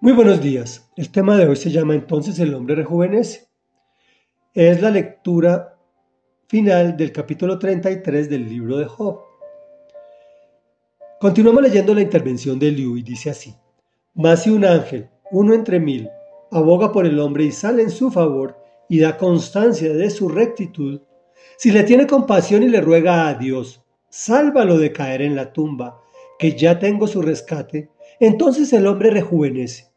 Muy buenos días. El tema de hoy se llama entonces El hombre rejuvenece. Es la lectura final del capítulo 33 del libro de Job. Continuamos leyendo la intervención de Liu y dice así. Mas si un ángel, uno entre mil, aboga por el hombre y sale en su favor y da constancia de su rectitud, si le tiene compasión y le ruega a Dios, sálvalo de caer en la tumba, que ya tengo su rescate, entonces el hombre rejuvenece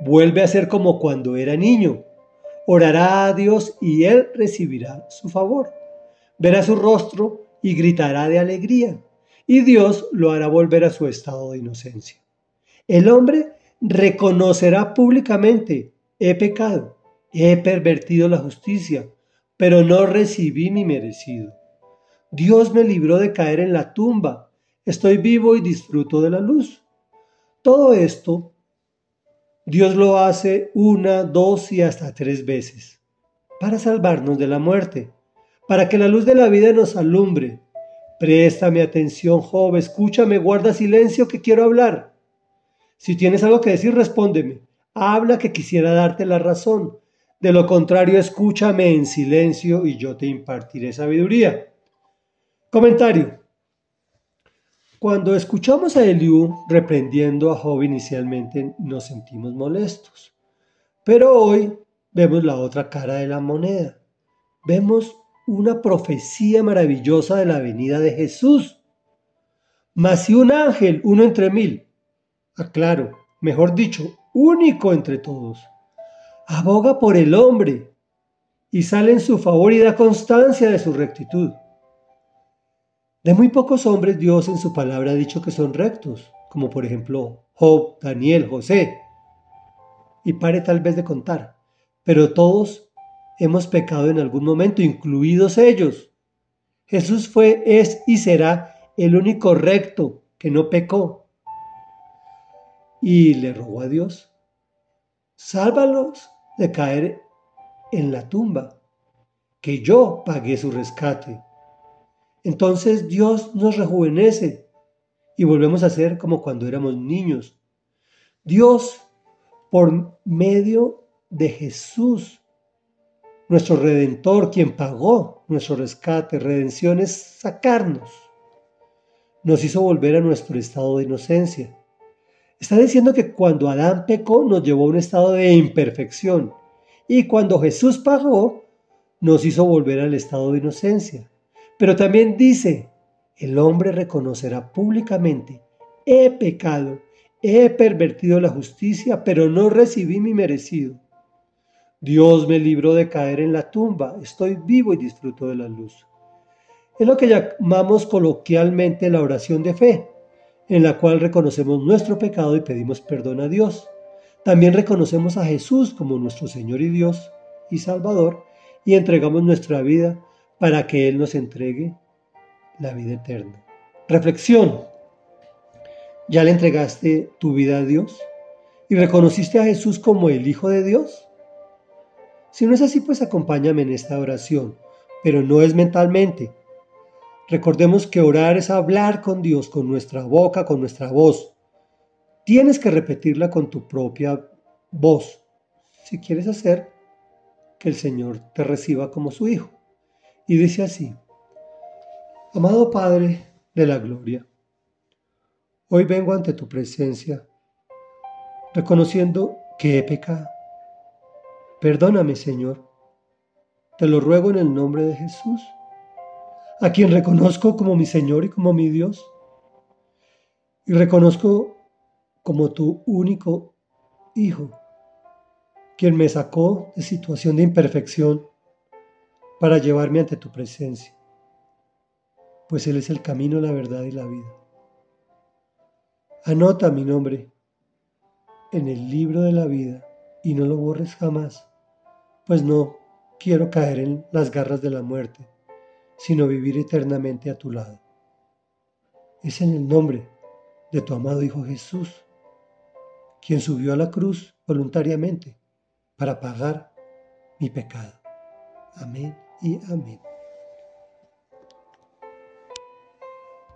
vuelve a ser como cuando era niño. Orará a Dios y Él recibirá su favor. Verá su rostro y gritará de alegría, y Dios lo hará volver a su estado de inocencia. El hombre reconocerá públicamente, he pecado, he pervertido la justicia, pero no recibí mi merecido. Dios me libró de caer en la tumba, estoy vivo y disfruto de la luz. Todo esto Dios lo hace una, dos y hasta tres veces, para salvarnos de la muerte, para que la luz de la vida nos alumbre. Préstame atención, joven, escúchame, guarda silencio que quiero hablar. Si tienes algo que decir, respóndeme. Habla que quisiera darte la razón. De lo contrario, escúchame en silencio y yo te impartiré sabiduría. Comentario. Cuando escuchamos a Eliú reprendiendo a Job inicialmente nos sentimos molestos, pero hoy vemos la otra cara de la moneda. Vemos una profecía maravillosa de la venida de Jesús. Mas si un ángel, uno entre mil, aclaro, mejor dicho, único entre todos, aboga por el hombre y sale en su favor y da constancia de su rectitud de muy pocos hombres Dios en su palabra ha dicho que son rectos, como por ejemplo Job, Daniel, José. Y pare tal vez de contar, pero todos hemos pecado en algún momento, incluidos ellos. Jesús fue, es y será el único recto que no pecó. Y le rogó a Dios, sálvalos de caer en la tumba, que yo pagué su rescate entonces Dios nos rejuvenece y volvemos a ser como cuando éramos niños. Dios, por medio de Jesús, nuestro redentor, quien pagó nuestro rescate, redención es sacarnos, nos hizo volver a nuestro estado de inocencia. Está diciendo que cuando Adán pecó nos llevó a un estado de imperfección y cuando Jesús pagó nos hizo volver al estado de inocencia. Pero también dice, el hombre reconocerá públicamente, he pecado, he pervertido la justicia, pero no recibí mi merecido. Dios me libró de caer en la tumba, estoy vivo y disfruto de la luz. Es lo que llamamos coloquialmente la oración de fe, en la cual reconocemos nuestro pecado y pedimos perdón a Dios. También reconocemos a Jesús como nuestro Señor y Dios y Salvador y entregamos nuestra vida para que Él nos entregue la vida eterna. Reflexión. ¿Ya le entregaste tu vida a Dios? ¿Y reconociste a Jesús como el Hijo de Dios? Si no es así, pues acompáñame en esta oración, pero no es mentalmente. Recordemos que orar es hablar con Dios, con nuestra boca, con nuestra voz. Tienes que repetirla con tu propia voz, si quieres hacer que el Señor te reciba como su Hijo y dice así, Amado Padre de la Gloria, hoy vengo ante tu presencia reconociendo que he pecado. Perdóname, Señor. Te lo ruego en el nombre de Jesús, a quien reconozco como mi Señor y como mi Dios. Y reconozco como tu único Hijo, quien me sacó de situación de imperfección para llevarme ante tu presencia, pues Él es el camino, la verdad y la vida. Anota mi nombre en el libro de la vida y no lo borres jamás, pues no quiero caer en las garras de la muerte, sino vivir eternamente a tu lado. Es en el nombre de tu amado Hijo Jesús, quien subió a la cruz voluntariamente para pagar mi pecado. Amén y amén.